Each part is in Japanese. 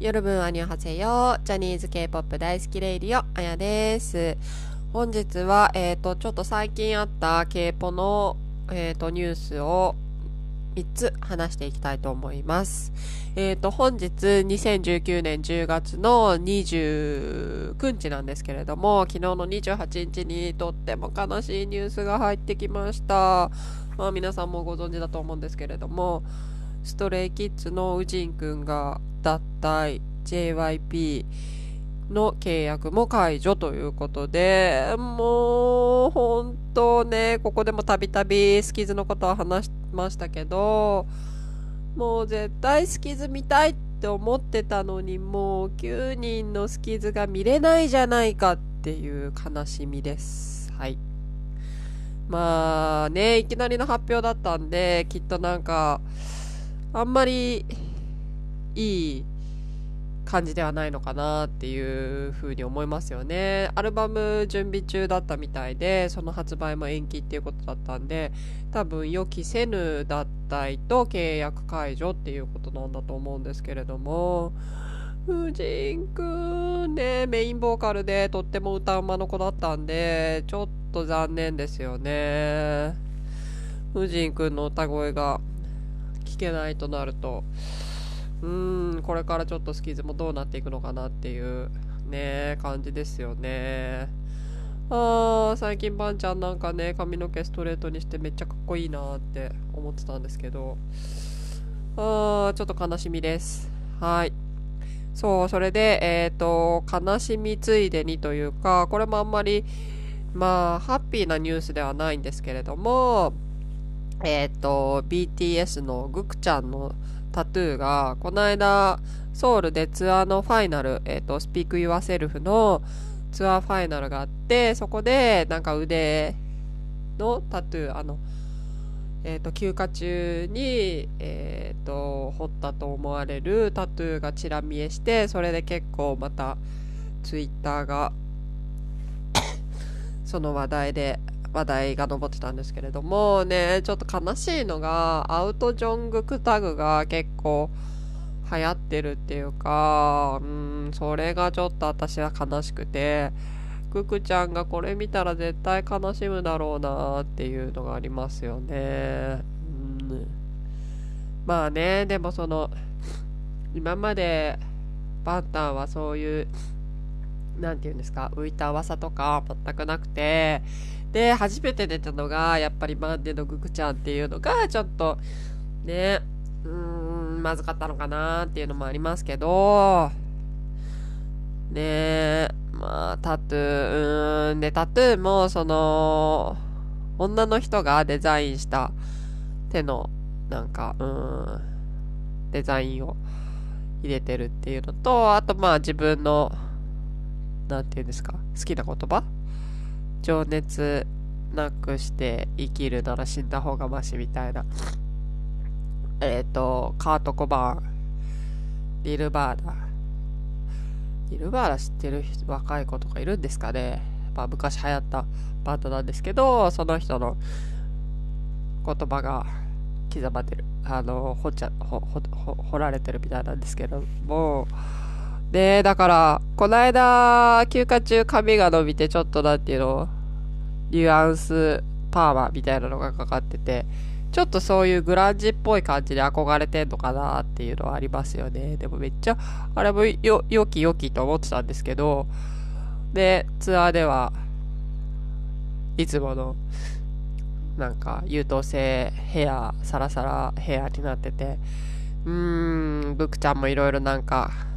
夜分アニョハセヨジャニーズ K-POP 大好きレイディオ、あやです。本日は、えっ、ー、と、ちょっと最近あった K-POP の、えっ、ー、と、ニュースを3つ話していきたいと思います。えっ、ー、と、本日2019年10月の29日なんですけれども、昨日の28日にとっても悲しいニュースが入ってきました。まあ皆さんもご存知だと思うんですけれども、ストレイキッズのウジンくんが脱退 JYP の契約も解除ということで、もう、本当ね、ここでもたびたびスキズのことは話しましたけど、もう絶対スキズ見たいって思ってたのに、もう9人のスキズが見れないじゃないかっていう悲しみです。はい。まあね、いきなりの発表だったんで、きっとなんか、あんまりいい感じではないのかなっていうふうに思いますよね。アルバム準備中だったみたいで、その発売も延期っていうことだったんで、多分予期せぬ脱退と契約解除っていうことなんだと思うんですけれども、フジンくんね、メインボーカルでとっても歌うまの子だったんで、ちょっと残念ですよね。フジンくんの歌声が聞けないとなると、うーん、これからちょっとスキーズもどうなっていくのかなっていうね、感じですよね。あー、最近バンちゃんなんかね、髪の毛ストレートにしてめっちゃかっこいいなって思ってたんですけど、あー、ちょっと悲しみです。はい。そう、それで、えっ、ー、と、悲しみついでにというか、これもあんまり、まあ、ハッピーなニュースではないんですけれども、えっ、ー、と、BTS のグクちゃんのタトゥーが、この間、ソウルでツアーのファイナル、えっ、ー、と、スピークユアセルフのツアーファイナルがあって、そこで、なんか腕のタトゥー、あの、えっ、ー、と、休暇中に、えっ、ー、と、彫ったと思われるタトゥーがちら見えして、それで結構また、ツイッターがその話題で話題が上ってたんですけれどもねちょっと悲しいのがアウトジョングクタグが結構流行ってるっていうかうんそれがちょっと私は悲しくてククちゃんがこれ見たら絶対悲しむだろうなっていうのがありますよね。うん。まあねでもその今までバンタンはそういう何て言うんですか浮いた噂とか全くなくてで、初めて出たのが、やっぱりマンデのグクちゃんっていうのが、ちょっと、ね、うーん、まずかったのかなっていうのもありますけど、ねえまあ、タトゥー、うん、で、タトゥーも、その、女の人がデザインした手の、なんか、うん、デザインを入れてるっていうのと、あとまあ自分の、なんていうんですか、好きな言葉情熱なくして生きるなら死んだ方がマシみたいな。えっ、ー、と、カート・コバーン、リル・バーダ。リル・バーダ知ってる若い子とかいるんですかねまあ昔流行ったバンドなんですけど、その人の言葉が刻まってる。あの、ほっちゃ、掘られてるみたいなんですけども、で、だから、この間、休暇中髪が伸びて、ちょっとなんていうの、ニュアンスパーマみたいなのがかかってて、ちょっとそういうグランジっぽい感じで憧れてんのかなっていうのはありますよね。でもめっちゃ、あれもよ、よきよきと思ってたんですけど、で、ツアーでは、いつもの、なんか、優等生ヘア、サラサラヘアになってて、うーん、ブクちゃんもいろいろなんか、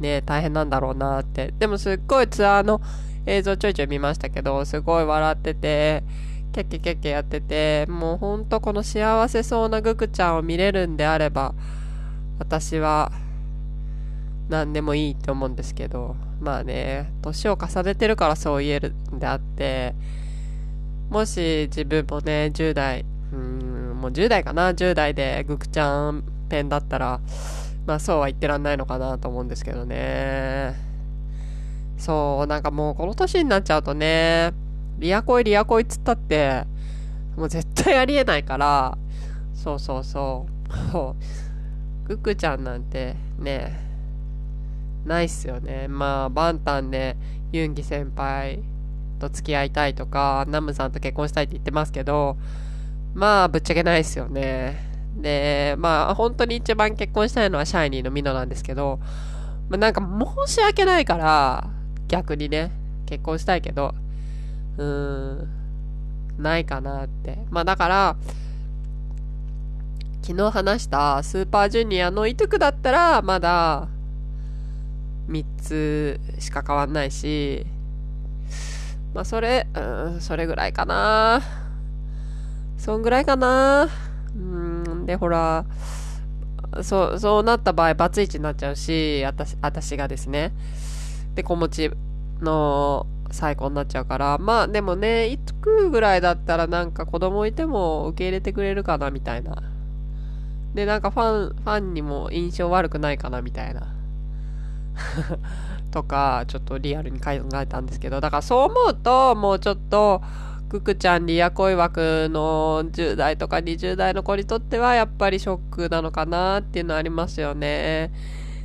ね、大変なんだろうなって。でもすっごいツアーの映像ちょいちょい見ましたけど、すごい笑ってて、ケッケケッケやってて、もうほんとこの幸せそうなグクちゃんを見れるんであれば、私は何でもいいって思うんですけど、まあね、年を重ねてるからそう言えるんであって、もし自分もね、10代、うん、もう10代かな、10代でグクちゃんペンだったら、まあそうは言ってらんないのかなと思うんですけどね。そう、なんかもうこの年になっちゃうとね、リアコイリアコイっつったって、もう絶対ありえないから、そうそうそう。グックちゃんなんてね、ないっすよね。まあ、バンタンでユンギ先輩と付き合いたいとか、ナムさんと結婚したいって言ってますけど、まあ、ぶっちゃけないっすよね。で、まあ、本当に一番結婚したいのはシャイニーのミノなんですけど、まあ、なんか申し訳ないから、逆にね、結婚したいけど、うーん、ないかなって。まあだから、昨日話したスーパージュニアのイトクだったら、まだ、3つしか変わんないし、まあそれ、うん、それぐらいかな。そんぐらいかな。で、ほら、そう、そうなった場合、バツイチになっちゃうし、あたし、私がですね。で、子持ちの最高になっちゃうから、まあでもね、いつくぐらいだったらなんか子供いても受け入れてくれるかなみたいな。で、なんかファン、ファンにも印象悪くないかなみたいな。とか、ちょっとリアルに考えたんですけど、だからそう思うと、もうちょっと、ククちゃんリア恋枠の10代とか20代の子にとってはやっぱりショックなのかなっていうのありますよね。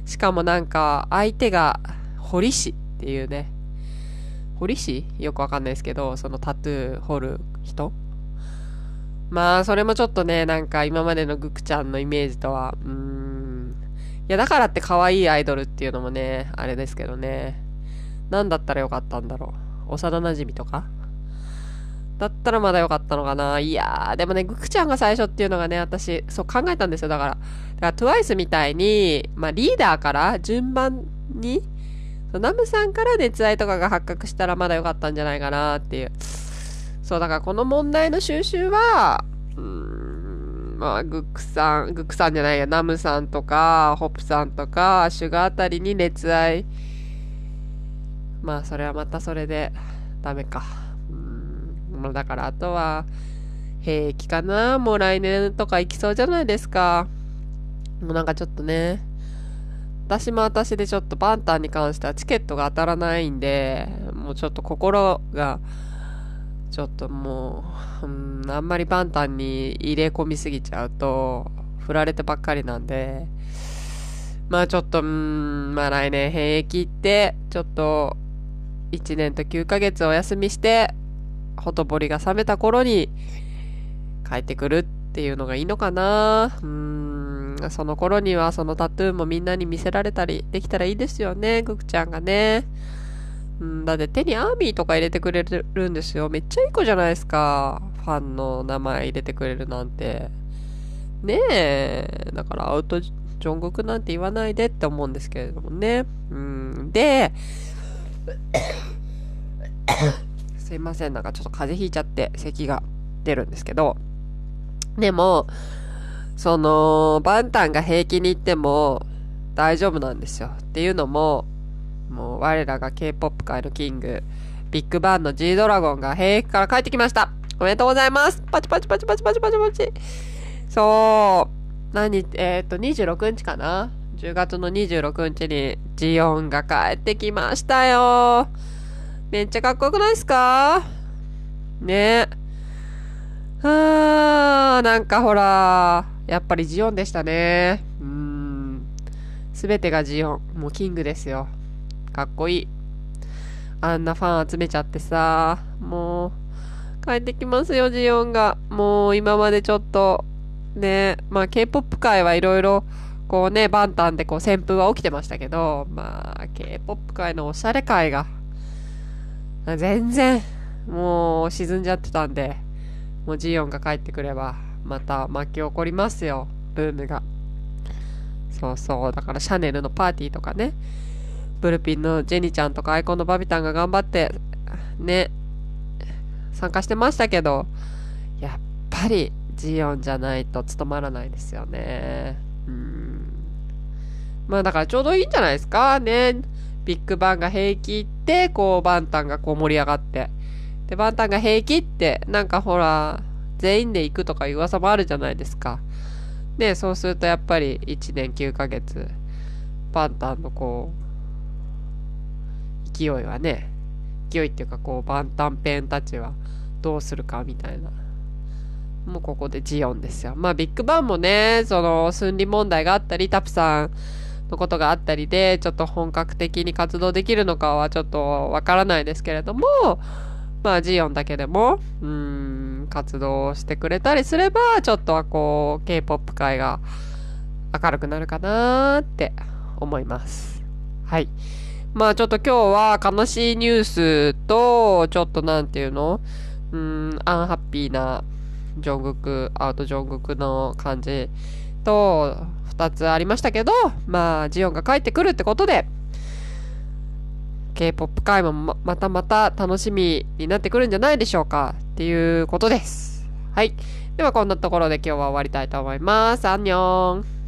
しかもなんか相手が堀市っていうね、彫師？よくわかんないですけど、そのタトゥー彫る人？まあ、それもちょっとね、なんか今までのグクちゃんのイメージとは、うーん。いや、だからって可愛いアイドルっていうのもね、あれですけどね。何だったらよかったんだろう。幼馴染とか？だったらまだよかったのかな。いやー、でもね、グクちゃんが最初っていうのがね、私、そう考えたんですよ。だから、だから TWICE みたいに、まあリーダーから順番にナムさんから熱愛とかが発覚したらまだ良かったんじゃないかなっていう。そう、だからこの問題の収集は、うーん、まあ、グックさん、グクさんじゃないや、ナムさんとか、ホップさんとか、シュガーあたりに熱愛。まあ、それはまたそれで、ダメか。うん、もうだからあとは、平気かな？もう来年とか行きそうじゃないですか。もうなんかちょっとね、私も私でちょっとバンタンに関してはチケットが当たらないんで、もうちょっと心が、ちょっともう、うん、あんまりバンタンに入れ込みすぎちゃうと、振られてばっかりなんで、まあちょっと、うん、まあ来年兵役行って、ちょっと、1年と9ヶ月お休みして、ほとぼりが冷めた頃に帰ってくるっていうのがいいのかな。うーん、その頃にはそのタトゥーもみんなに見せられたりできたらいいですよね、グクちゃんがね。うん、だって手にアーミーとか入れてくれるんですよ。めっちゃいい子じゃないですか。ファンの名前入れてくれるなんて。ねえ。だからアウトジョングクなんて言わないでって思うんですけれどもね。うん。で、すいません。なんかちょっと風邪ひいちゃって咳が出るんですけど。でも、その、バンタンが平気に行っても大丈夫なんですよ。っていうのも、もう我らが K-POP 界のキング、ビッグバンの G ドラゴンが兵役から帰ってきました。おめでとうございます。パチパチパチパチパチパチパチ。そう。何、えっ、と、26日かな ?10 月の26日にジオンが帰ってきましたよ。めっちゃかっこよくないですか？ねえあー、なんかほら、やっぱりジオンでしたね。うん。すべてがジオン。もうキングですよ。かっこいい。あんなファン集めちゃってさ、もう、帰ってきますよ、ジオンが。もう今までちょっと、ね、まあ K-POP 界はいろいろ、こうね、バンタンでこう旋風は起きてましたけど、まあ K-POP 界のおしゃれ界が、全然、もう沈んじゃってたんで、もうジオンが帰ってくれば、また巻き起こりますよ、ブームが。そうそう、だからシャネルのパーティーとかね、ブルピンのジェニちゃんとかアイコンのバビタンが頑張って、ね、参加してましたけど、やっぱりジオンじゃないと務まらないですよね。うん。まあだからちょうどいいんじゃないですかね。ビッグバンが平気って、こうバンタンがこう盛り上がって。で、バンタンが平気って、なんかほら、全員で行くとかいう噂もあるじゃないですか。で、そうするとやっぱり1年9ヶ月、パンタンのこう、勢いはね、勢いっていうかこう、バンタンペンたちはどうするかみたいな。もうここでジオンですよ。まあビッグバンもね、その、寸理問題があったり、タプさんのことがあったりで、ちょっと本格的に活動できるのかはちょっとわからないですけれども、まあ、ジオンだけでも、うん、活動してくれたりすれば、ちょっとはこう、K-POP 界が明るくなるかなーって思います。はい。まあちょっと今日は悲しいニュースと、ちょっとなんていうの？うん、アンハッピーなジョングク、アウトジョングクの感じと、2つありましたけど、まあ、ジオンが帰ってくるってことで、K-POP 界もままたまた楽しみになってくるんじゃないでしょうかっていうことです。はい。ではこんなところで今日は終わりたいと思います。アンニョン